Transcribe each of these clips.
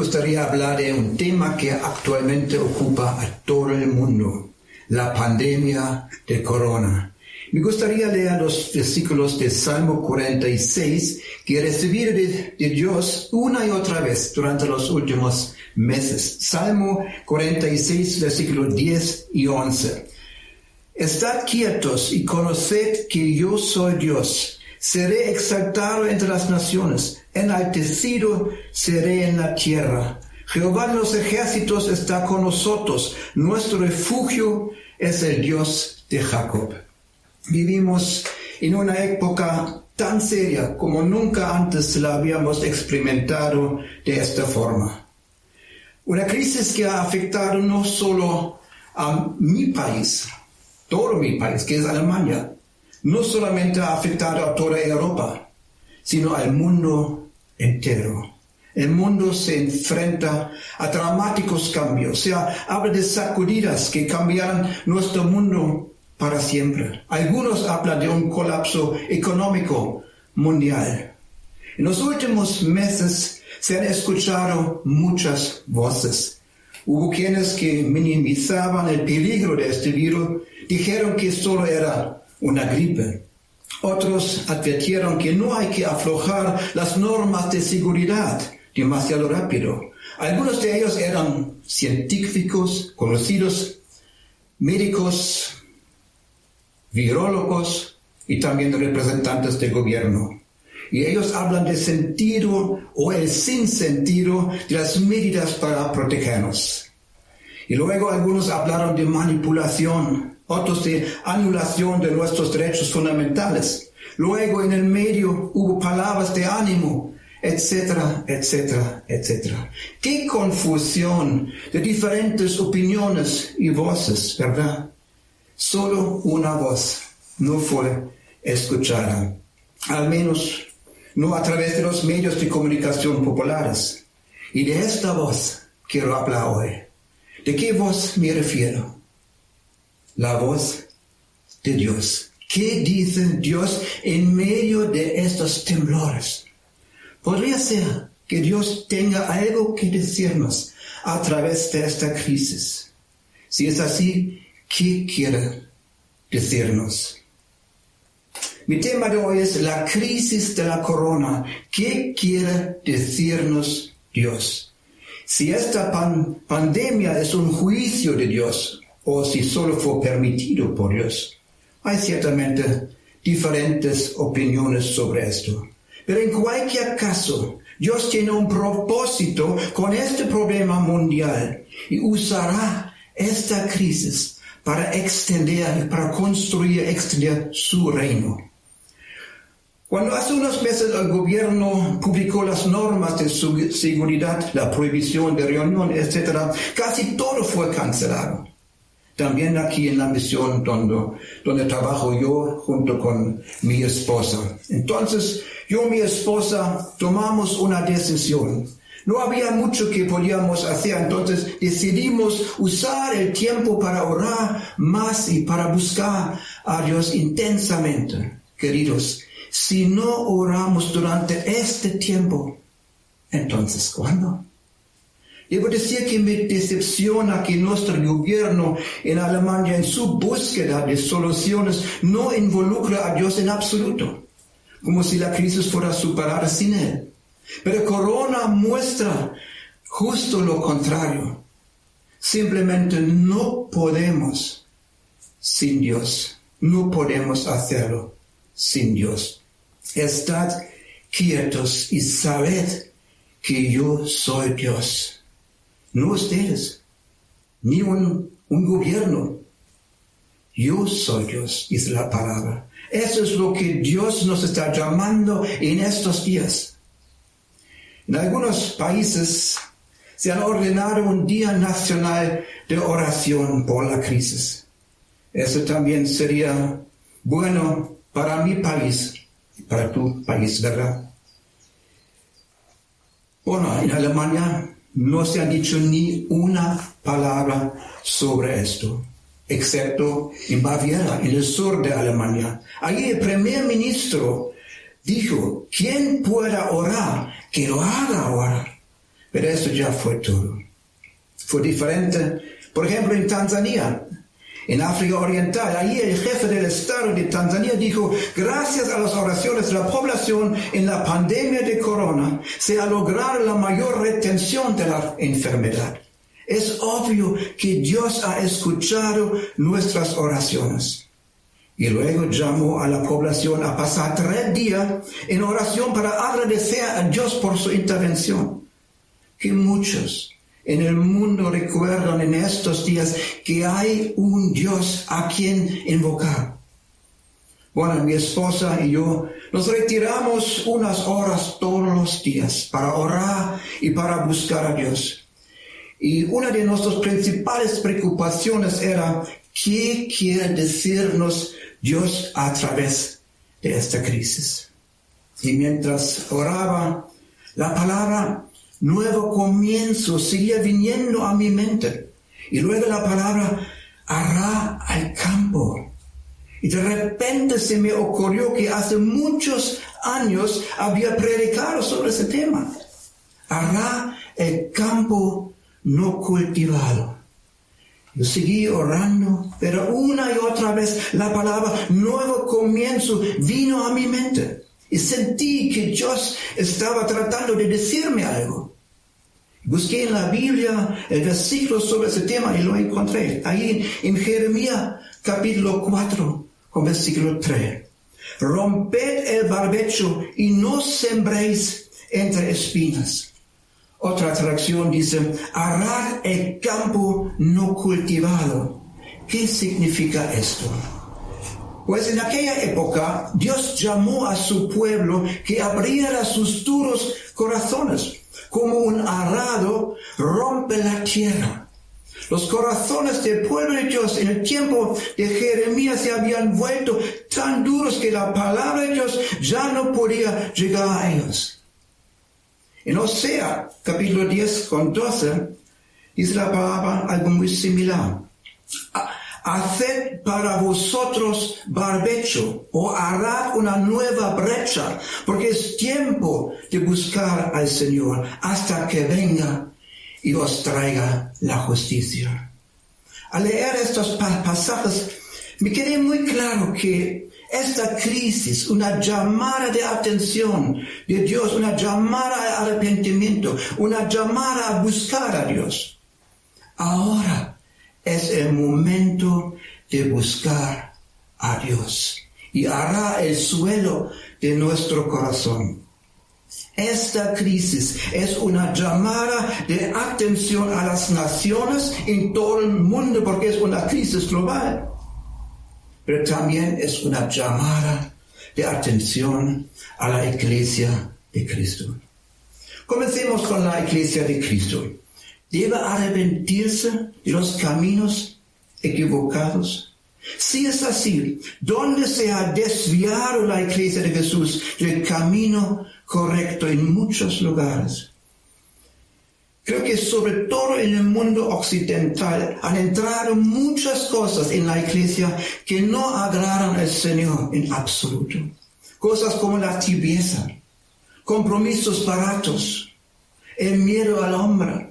gustaría hablar de un tema que actualmente ocupa a todo el mundo, la pandemia de corona. Me gustaría leer los versículos de Salmo 46 que he recibido de, de, Dios una y otra vez durante los últimos meses. Salmo 46, versículos 10 y 11. Estad quietos y conoced que yo soy Dios Seré exaltado entre las naciones, enaltecido seré en la tierra. Jehová de los ejércitos está con nosotros, nuestro refugio es el Dios de Jacob. Vivimos en una época tan seria como nunca antes la habíamos experimentado de esta forma. Una crisis que ha afectado no solo a mi país, todo mi país, que es Alemania, no solamente ha afectado a toda Europa, sino al mundo entero. El mundo se enfrenta a dramáticos cambios, se habla de sacudidas que cambiarán nuestro mundo para siempre. Algunos hablan de un colapso económico mundial. En los últimos meses se han escuchado muchas voces. Hubo quienes que minimizaban el peligro de este virus, dijeron que solo era una gripe. Otros advirtieron que no hay que aflojar las normas de seguridad demasiado rápido. Algunos de ellos eran científicos, conocidos, médicos, virólogos y también representantes del gobierno. Y ellos hablan del sentido o el sinsentido de las medidas para protegernos. Y luego algunos hablaron de manipulación, otros de anulación de nuestros derechos fundamentales. Luego en el medio hubo palabras de ánimo, etcétera, etcétera, etcétera. Qué confusión de diferentes opiniones y voces, ¿verdad? Solo una voz no fue escuchada, al menos no a través de los medios de comunicación populares. Y de esta voz quiero hablar hoy. ¿De qué voz me refiero? La voz de Dios. ¿Qué dice Dios en medio de estos temblores? Podría ser que Dios tenga algo que decirnos a través de esta crisis. Si es así, ¿qué quiere decirnos? Mi tema de hoy es la crisis de la corona. ¿Qué quiere decirnos Dios? Si esta pandemia es un juicio de Dios, o si solo fue permitido por Dios. Hay ciertamente diferentes opiniones sobre esto. Pero en cualquier caso, Dios tiene un propósito con este problema mundial y usará esta crisis para extender, para construir, extender su reino. Cuando hace unos meses el gobierno publicó las normas de seguridad, la prohibición de reunión, etc., casi todo fue cancelado también aquí en la misión donde, donde trabajo yo junto con mi esposa. Entonces, yo y mi esposa tomamos una decisión. No había mucho que podíamos hacer, entonces decidimos usar el tiempo para orar más y para buscar a Dios intensamente. Queridos, si no oramos durante este tiempo, entonces ¿cuándo? Debo decir que me decepciona que nuestro gobierno en Alemania en su búsqueda de soluciones no involucra a Dios en absoluto, como si la crisis fuera superada sin Él. Pero Corona muestra justo lo contrario. Simplemente no podemos sin Dios. No podemos hacerlo sin Dios. Estad quietos y sabed que yo soy Dios no ustedes, ni un, gobierno. Yo soy Dios, dice la palabra. Eso es lo que Dios nos está llamando en estos días. En algunos países se han ordenado un día nacional de oración por la crisis. Eso también sería bueno para mi país, para tu país, ¿verdad? Bueno, en Alemania no se ha dicho ni una palabra sobre esto, excepto en Baviera, en el sur de Alemania. Allí el primer ministro dijo, quien pueda orar, que lo haga orar. Pero esto ya fue todo. Fue diferente, por ejemplo, en Tanzania, en África Oriental. Ahí el jefe del Estado de Tanzania dijo, gracias a las oraciones de la población en la pandemia de corona, se ha logrado la mayor retención de la enfermedad. Es obvio que Dios ha escuchado nuestras oraciones. Y luego llamó a la población a pasar tres días en oración para agradecer a Dios por su intervención. Que muchos en el mundo recuerdan en estos días que hay un Dios a quien invocar. Bueno, mi esposa y yo nos retiramos unas horas todos los días para orar y para buscar a Dios. Y una de nuestras principales preocupaciones era qué quiere decirnos Dios a través de esta crisis. Y mientras oraba, la palabra nuevo comienzo seguía viniendo a mi mente. Y luego la palabra hará al campo. Y de repente se me ocurrió que hace muchos años había predicado sobre ese tema. Hará el campo no cultivado. Yo seguí orando, pero una y otra vez la palabra nuevo comienzo vino a mi mente y sentí que Dios estaba tratando de decirme algo. Busqué en la Biblia el versículo sobre ese tema y lo encontré ahí en Jeremías capítulo 4 con versículo 3. Romped el barbecho y no sembréis entre espinas. Otra traducción dice, arar el campo no cultivado. ¿Qué significa esto? Pues en aquella época Dios llamó a su pueblo que abriera sus duros corazones, como un arado rompe la tierra. Los corazones del pueblo de Dios en el tiempo de Jeremías se habían vuelto tan duros que la palabra de Dios ya no podía llegar a ellos. En Osea capítulo 10 con 12 dice la palabra algo muy similar haced para vosotros barbecho o hará una nueva brecha, porque es tiempo de buscar al Señor hasta que venga y os traiga la justicia. Al leer estos pasajes, me quedé muy claro que esta crisis, una llamada de atención de Dios, una llamada de arrepentimiento, una llamada a buscar a Dios. Ahora es el momento de buscar a Dios y hará el suelo de nuestro corazón. Esta crisis es una llamada de atención a las naciones en todo el mundo porque es una crisis global. Pero también es una llamada de atención a la iglesia de Cristo. Comencemos con la iglesia de Cristo debe arrepentirse de los caminos equivocados. Si es así, ¿dónde se ha desviado la iglesia de Jesús del camino correcto en muchos lugares? Creo que sobre todo en el mundo occidental han entrado muchas cosas en la iglesia que no agradan al Señor en absoluto. Cosas como la tibieza, compromisos baratos, el miedo al hombre,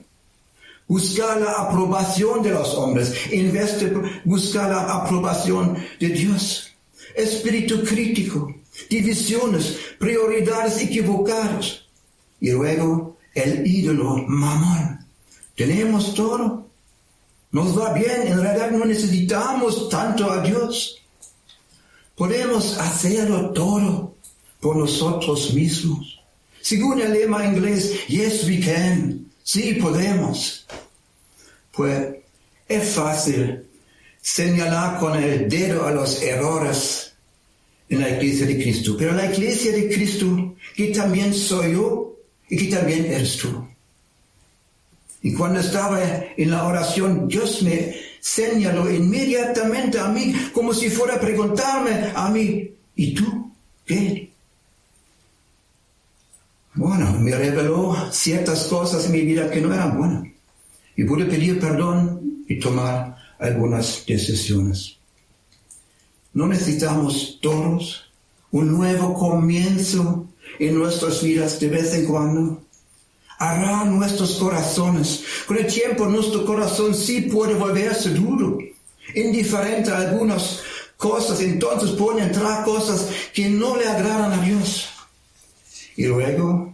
buscar la aprobación de los hombres de buscar la aprobación de Dios. Espíritu crítico, divisiones, prioridades equivocadas. Y luego el ídolo mamón. Tenemos todo. Nos va bien, en realidad no necesitamos tanto a Dios. Podemos hacerlo todo por nosotros mismos. Según el lema inglés, yes we can. Sí, podemos. Pues es fácil señalar con el dedo a los errores en la iglesia de Cristo, pero la iglesia de Cristo, que también soy yo y que también eres tú. Y cuando estaba en la oración, Dios me señaló inmediatamente a mí, como si fuera a preguntarme a mí, ¿y tú qué? Bueno, me reveló ciertas cosas en mi vida que no eran buenas. Y pude pedir perdón y tomar algunas decisiones. ¿No necesitamos todos un nuevo comienzo en nuestras vidas de vez en cuando? hará nuestros corazones. Con el tiempo nuestro corazón sí puede volverse duro, indiferente a algunas cosas, entonces pueden entrar cosas que no le agradan a Dios. Y luego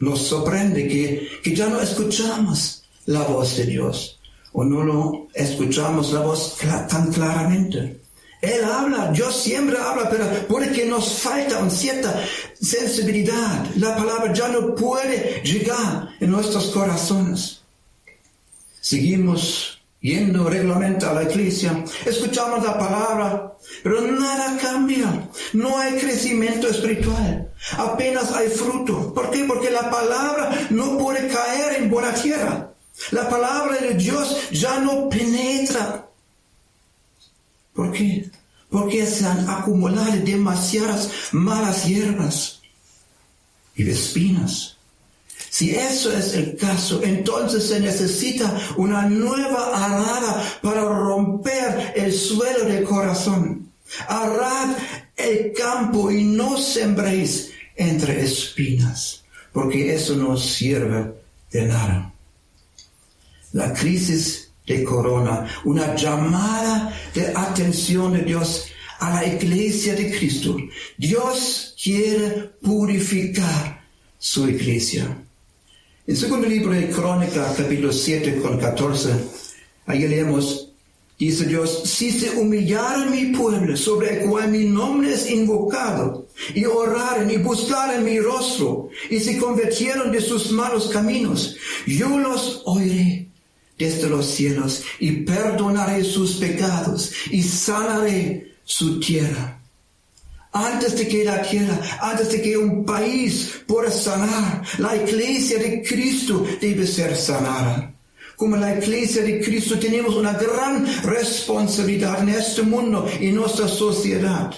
nos sorprende que, que ya no escuchamos la voz de Dios o no lo escuchamos la voz tan claramente. Él habla, Dios siempre habla, pero porque nos falta una cierta sensibilidad. La palabra ya no puede llegar en nuestros corazones. Seguimos yendo regularmente a la iglesia, escuchamos la palabra, pero nada cambia. No hay crecimiento espiritual. Apenas hay fruto. ¿Por qué? Porque la palabra no puede caer en buena tierra. La palabra de Dios ya no penetra ¿Por qué? Porque se han acumulado demasiadas malas hierbas y espinas. Si eso es el caso, entonces se necesita una nueva arada para romper el suelo del corazón. Arad el campo y no sembréis entre espinas, porque eso no sirve de nada. La crisis de corona, una llamada de atención de Dios a la iglesia de Cristo. Dios quiere purificar su iglesia. El segundo libro de Crónica, capítulo 7 con 14, ahí leemos, dice Dios, si se humillara mi pueblo sobre el cual mi nombre es invocado, y oraren y buscaren mi rostro, y se convirtieron de sus malos caminos, yo los oiré desde los cielos y perdonaré sus pecados y sanaré su tierra. Antes de que la tierra, antes de que un país pueda sanar, la iglesia de Cristo debe ser sanada. Como la iglesia de Cristo tenemos una gran responsabilidad en este mundo y en nuestra sociedad.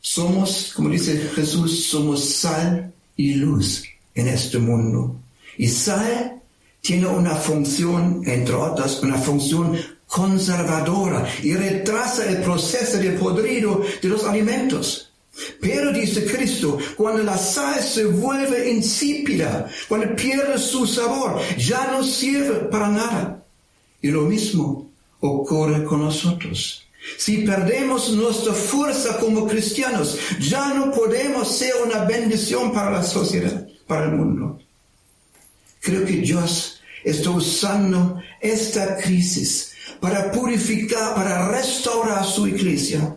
Somos, como dice Jesús, somos sal y luz en este mundo. Y sal tiene una función, entre otras, una función conservadora y retrasa el proceso de podrido de los alimentos. Pero dice Cristo, cuando la sal se vuelve insípida, cuando pierde su sabor, ya no sirve para nada. Y lo mismo ocurre con nosotros. Si perdemos nuestra fuerza como cristianos, ya no podemos ser una bendición para la sociedad, para el mundo. Creo que Dios está usando esta crisis para purificar, para restaurar su iglesia.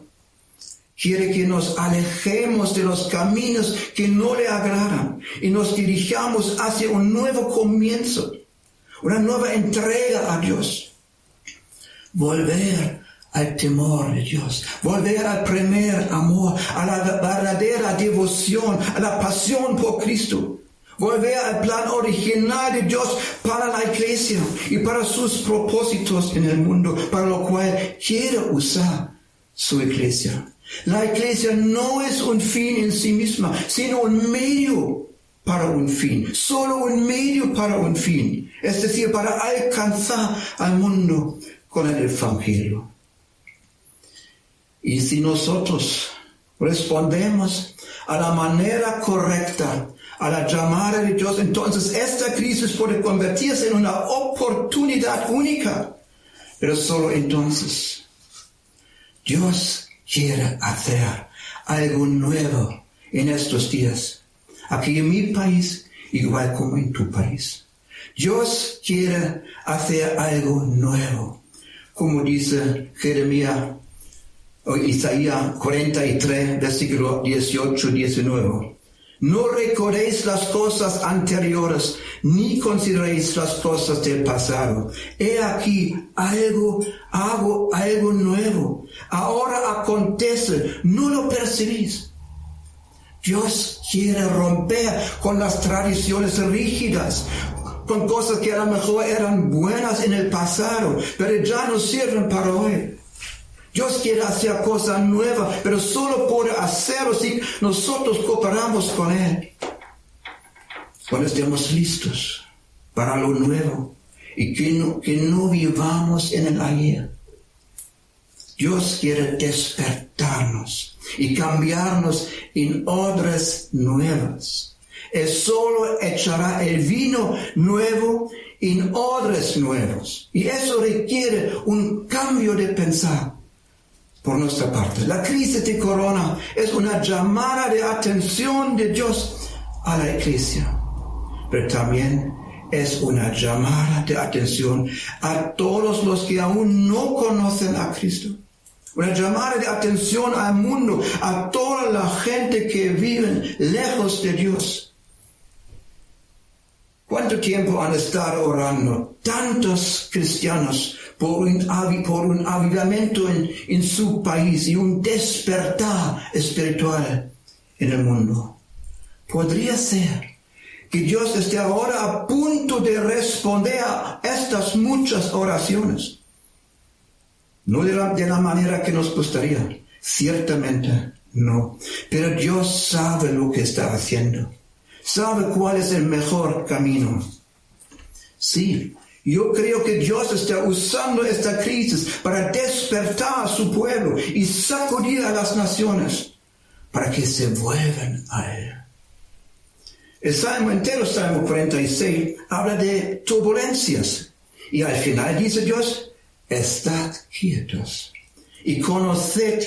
Quiere que nos alejemos de los caminos que no le agradan y nos dirijamos hacia un nuevo comienzo, una nueva entrega a Dios. Volver al temor de Dios, volver al primer amor, a la verdadera devoción, a la pasión por Cristo. Volver al plan original de Dios para la iglesia y para sus propósitos en el mundo, para lo cual quiere usar su iglesia. La iglesia no es un fin en sí misma, sino un medio para un fin, solo un medio para un fin, es decir, para alcanzar al mundo con el Evangelio. Y si nosotros respondemos a la manera correcta a la llamada de Dios, entonces esta crisis puede convertirse en una oportunidad única. Pero solo entonces Dios quiere hacer algo nuevo en estos días. Aquí en mi país, igual como en tu país. Dios quiere hacer algo nuevo. Como dice Jeremías o Isaías 43, versículo 18, 19. No recordéis las cosas anteriores, ni consideréis las cosas del pasado. He aquí algo, hago algo nuevo. Ahora acontece, no lo percibís. Dios quiere romper con las tradiciones rígidas, con cosas que a lo mejor eran buenas en el pasado, pero ya no sirven para hoy. Dios quiere hacer cosas nuevas, pero solo puede hacerlo si nosotros cooperamos con Él. Cuando estemos listos para lo nuevo y que no, que no vivamos en el ayer. Dios quiere despertarnos y cambiarnos en obras nuevas. Él solo echará el vino nuevo en odres nuevos. Y eso requiere un cambio de pensar por nuestra parte. La crisis de corona es una llamada de atención de Dios a la iglesia, pero también es una llamada de atención a todos los que aún no conocen a Cristo. Una llamada de atención al mundo, a toda la gente que vive lejos de Dios. ¿Cuánto tiempo han estado orando tantos cristianos por un, por un avivamiento en, en su país y un despertar espiritual en el mundo? Podría ser que Dios esté ahora a punto de responder a estas muchas oraciones. No de la, de la, manera que nos gustaría, ciertamente no. Pero Dios sabe lo que está haciendo sabe cuál es el mejor camino. Sí, yo creo que Dios está usando esta crisis para despertar a su pueblo y sacudir a las naciones para que se vuelvan a Él. El Salmo entero, Salmo 46, habla de turbulencias. Y al final dice Dios, estad quietos y conoced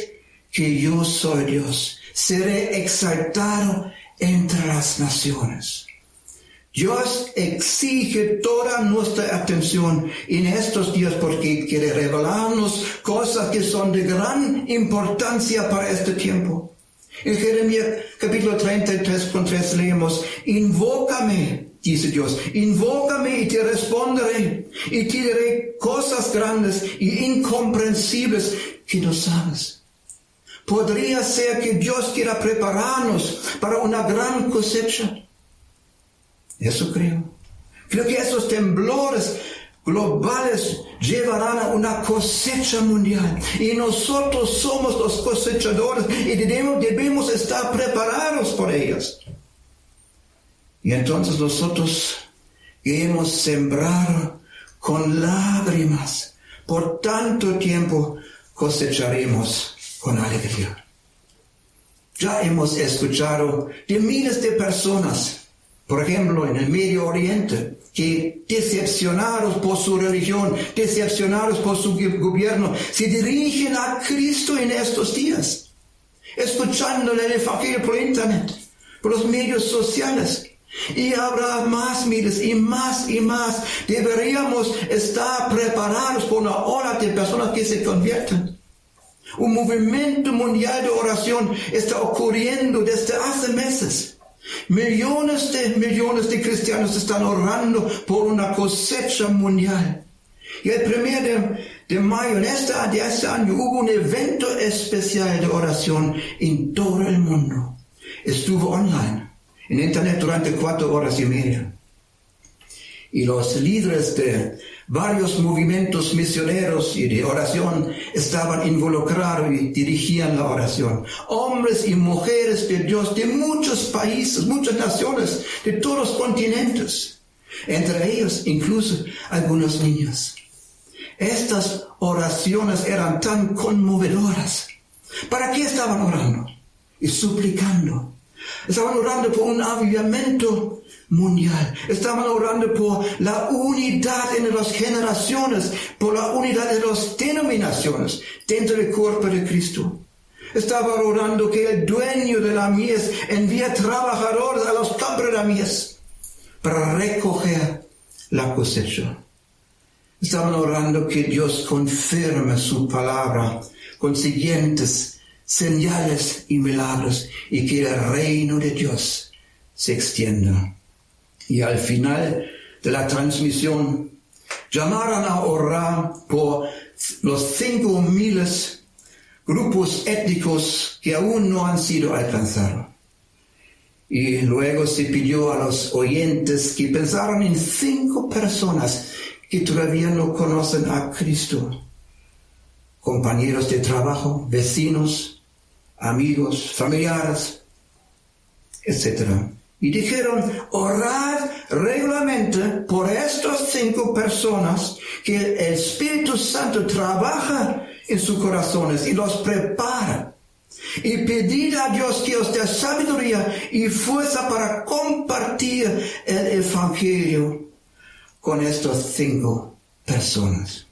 que yo soy Dios. Seré exaltado entre las naciones. Dios exige toda nuestra atención en estos días porque quiere revelarnos cosas que son de gran importancia para este tiempo. En Jeremías capítulo 33 con 3 leemos, invócame, dice Dios, invócame y te responderé y te diré cosas grandes y incomprensibles que no sabes. Podría ser que Dios quiera prepararnos para una gran cosecha. Eso creo. Creo que esos temblores globales llevarán a una cosecha mundial. Y nosotros somos los cosechadores y debemos, estar preparados por ellos. Y entonces nosotros hemos sembrado con lágrimas por tanto tiempo cosecharemos con alegría. Ya hemos escuchado de miles de personas, por ejemplo, en el Medio Oriente, que decepcionados por su religión, decepcionados por su gobierno, se dirigen a Cristo en estos días, escuchando el Evangelio por Internet, por los medios sociales. Y habrá más miles y más y más. Deberíamos estar preparados por una hora de personas que se convierten. Un movimiento mundial de oración está ocurriendo desde hace meses. Millones de millones de cristianos están orando por una cosecha mundial. Y el primer de, mayo de este, de este año hubo un evento especial de oración en todo el mundo. Estuvo online, en internet durante cuatro horas y media. Y los líderes de Varios movimientos misioneros y de oración estaban involucrados y dirigían la oración. Hombres y mujeres de Dios de muchos países, muchas naciones, de todos los continentes. Entre ellos incluso algunos niños. Estas oraciones eran tan conmovedoras. ¿Para qué estaban orando? Y suplicando. Estaban orando por un avivamiento mundial. Estaban orando por la unidad en las generaciones, por la unidad de las denominaciones dentro del cuerpo de Cristo. Estaban orando que el dueño de la mies envíe trabajadores a los campos de la mies para recoger la cosecha. Estaban orando que Dios confirme su palabra con siguientes señales y milagros y que el reino de Dios se extienda y al final de la transmisión llamaron a orar por los cinco miles grupos étnicos que aún no han sido alcanzados. Y luego se pidió a los oyentes que pensaran en cinco personas que todavía no conocen a Cristo. Compañeros de trabajo, vecinos, amigos, familiares, etc y dijeron, orad regularmente por estas cinco personas que el Espíritu Santo trabaja en sus corazones y los prepara Y pedid a Dios que os dé sabiduría y fuerza para compartir el Evangelio con estas cinco personas.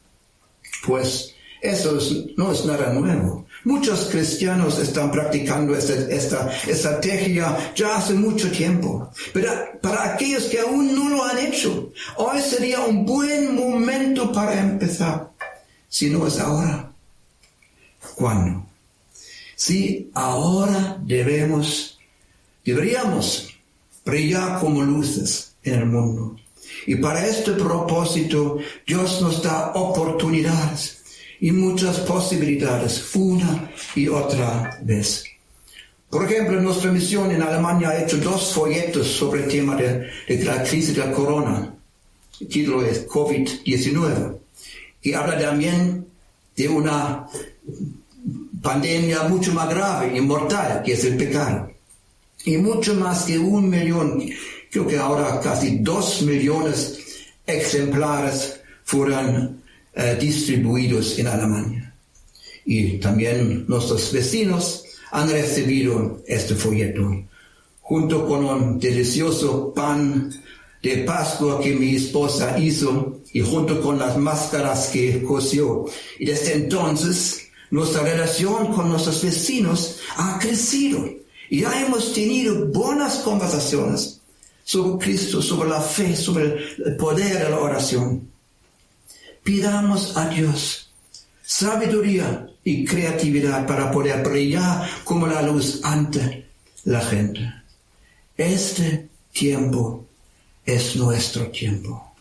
Pues eso no es nada nuevo. Muchos cristianos están practicando esta, esta, estrategia ya hace mucho tiempo. Pero para aquellos que aún no lo han hecho, hoy sería un buen momento para empezar. Si no es ahora, ¿cuándo? Si ahora debemos, deberíamos brillar como luces en el mundo. Y para este propósito, Dios nos da oportunidades y muchas posibilidades una y otra vez. Por ejemplo, nuestra misión en Alemania ha hecho dos folletos sobre el tema de, la crisis de la corona. El título es COVID-19 y habla también de una pandemia mucho más grave y mortal, que es el pecado. Y mucho más que un millón, creo que ahora casi dos millones ejemplares fueron eh, distribuidos en Alemania. Y también nuestros vecinos han recibido este folleto, junto con un delicioso pan de Pascua que mi esposa hizo y junto con las máscaras que cosió. Y desde entonces nuestra relación con nuestros vecinos ha crecido ya hemos tenido buenas conversaciones sobre Cristo, sobre la fe, sobre el poder de la oración pidamos a Dios sabiduría y creatividad para poder brillar como la luz ante la gente. Este tiempo es nuestro tiempo.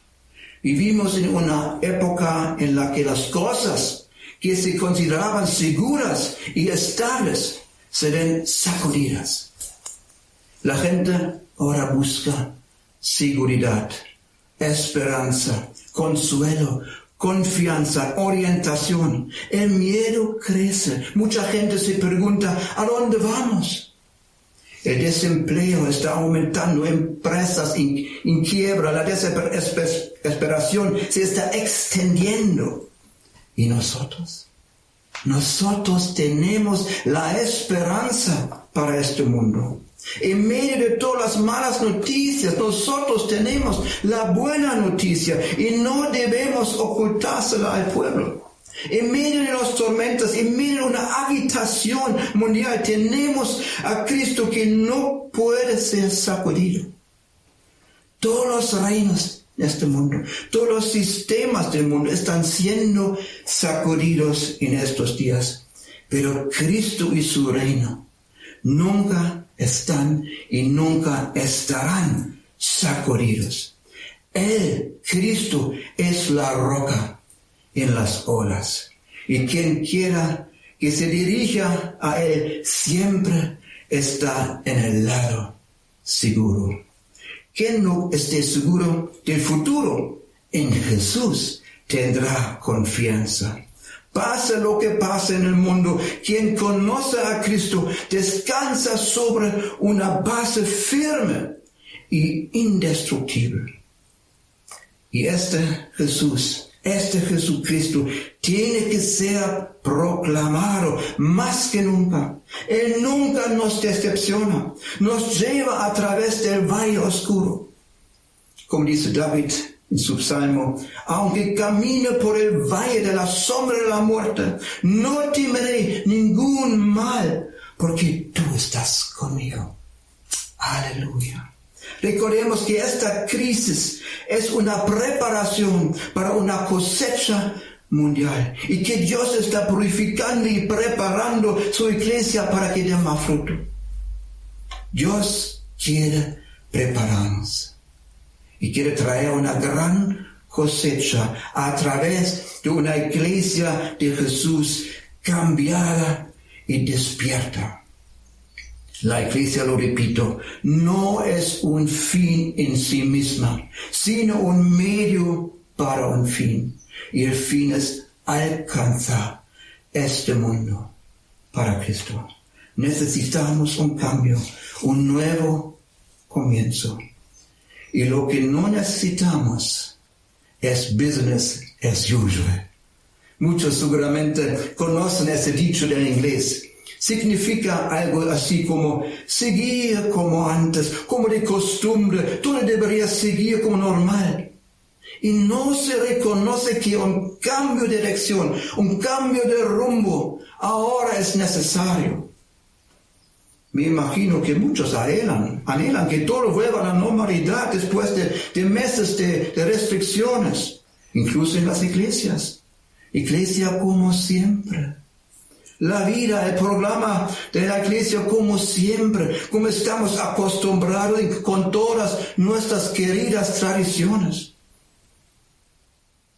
Vivimos en una época en la que las cosas que se consideraban seguras y estables serán sacudidas. La gente ahora busca seguridad, esperanza, consuelo, confianza, orientación. El miedo crece. Mucha gente se pregunta, ¿a dónde vamos? El desempleo está aumentando, empresas en, quiebra, la desesperación se está extendiendo. ¿Y nosotros? Nosotros tenemos la esperanza para este mundo. En medio de todas las malas noticias, nosotros tenemos la buena noticia y no debemos ocultársela al pueblo. En medio de las tormentas, en medio de una habitación mundial, tenemos a Cristo que no puede ser sacudido. Todos los reinos de este mundo, todos los sistemas del mundo están siendo sacudidos en estos días. Pero Cristo y su reino nunca están y nunca estarán sacudidos. Él, Cristo, es la roca en las olas. Y quien quiera que se dirija a Él siempre está en el lado seguro. Quien no esté seguro del futuro en Jesús tendrá confianza. Pase lo que pase en el mundo, quien conoce a Cristo descansa sobre una base firme y indestructible. Y este Jesús, este Jesucristo, tiene que ser proclamado más que nunca. Él nunca nos decepciona, nos lleva a través del valle oscuro. Como dice David, en su salmo, aunque camine por el valle de la sombra de la muerte, no temeré ningún mal, porque tú estás conmigo. Aleluya. Recordemos que esta crisis es una preparación para una cosecha mundial y que Dios está purificando y preparando su iglesia para que dé más fruto. Dios quiere prepararnos y quiere traer una gran cosecha a través de una iglesia de Jesús cambiada y despierta. La iglesia, lo repito, no es un fin en sí misma, sino un medio para un fin. Y el fin es alcanzar este mundo para Cristo. Necesitamos un cambio, un nuevo comienzo. Y lo que no necesitamos es business as usual. Muchos seguramente conocen ese dicho en inglés. significa algo así como seguir como antes, como de costumbre, todo debería seguir como normal. Y no se reconoce que un cambio de dirección, un cambio de rumbo, ahora es necesario. Me imagino que muchos anhelan, anhelan que todo vuelva a la normalidad después de, meses de, de restricciones, incluso en las iglesias. Iglesia como siempre. La vida, el programa de la iglesia como siempre, como estamos acostumbrados con todas nuestras queridas tradiciones.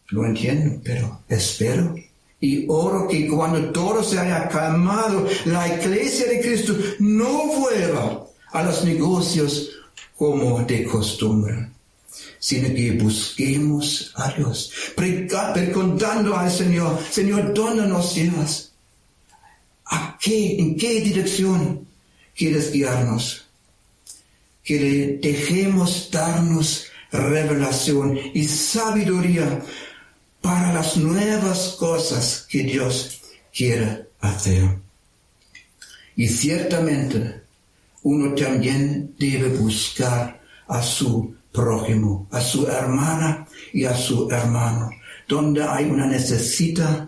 Lo entiendo, pero espero y oro que cuando todo se haya calmado, la iglesia de Cristo no vuelva a los negocios como de costumbre, sino que busquemos a Dios, preguntando al Señor, Señor, ¿dónde nos llevas? ¿A qué? ¿En qué dirección quieres guiarnos? Que le dejemos darnos revelación y sabiduría para las nuevas cosas que Dios quiere hacer. Y ciertamente uno también debe buscar a su prójimo, a su hermana y a su hermano, donde hay una necesidad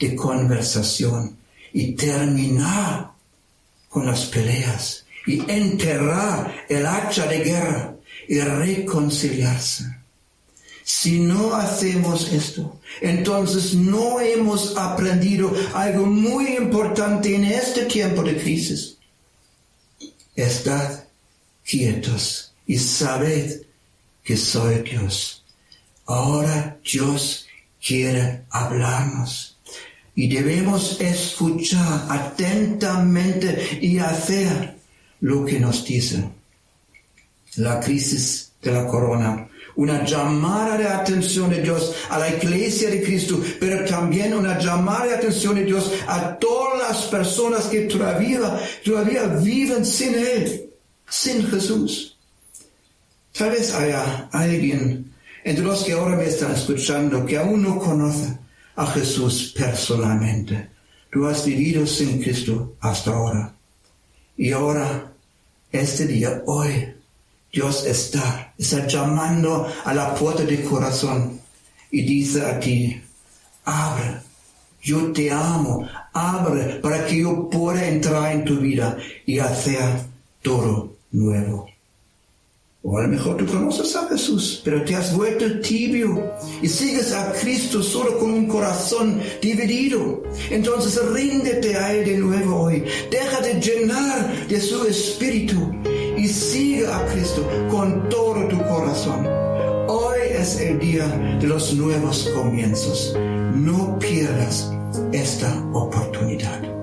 de conversación y terminar con las peleas y enterrar el hacha de guerra y reconciliarse. Si no hacemos esto, entonces no hemos aprendido algo muy importante en este tiempo de crisis. Estad quietos y sabed que soy Dios. Ahora Dios quiere hablarnos y debemos escuchar atentamente y hacer lo que nos dice. La crisis de la corona una llamada de atención de Dios a la iglesia de Cristo, pero también una llamada de atención de Dios a todas las personas que todavía, todavía viven sin Él, sin Jesús. Tal vez haya alguien entre los que ahora me están escuchando que aún no conoce a Jesús personalmente. Tú has vivido sin Cristo hasta ahora. Y ahora, este día, hoy, Dios está, está llamando a la puerta del corazón y dice a ti, abre, yo te amo, abre para que yo pueda entrar en tu vida y hacer todo nuevo. O a lo mejor tú conoces a Jesús, pero te has vuelto tibio y sigues a Cristo solo con un corazón dividido. Entonces ríndete a Él de nuevo hoy. Deja de llenar de su espíritu y sigue a Cristo con todo tu corazón. Hoy es el día de los nuevos comienzos. No pierdas esta oportunidad.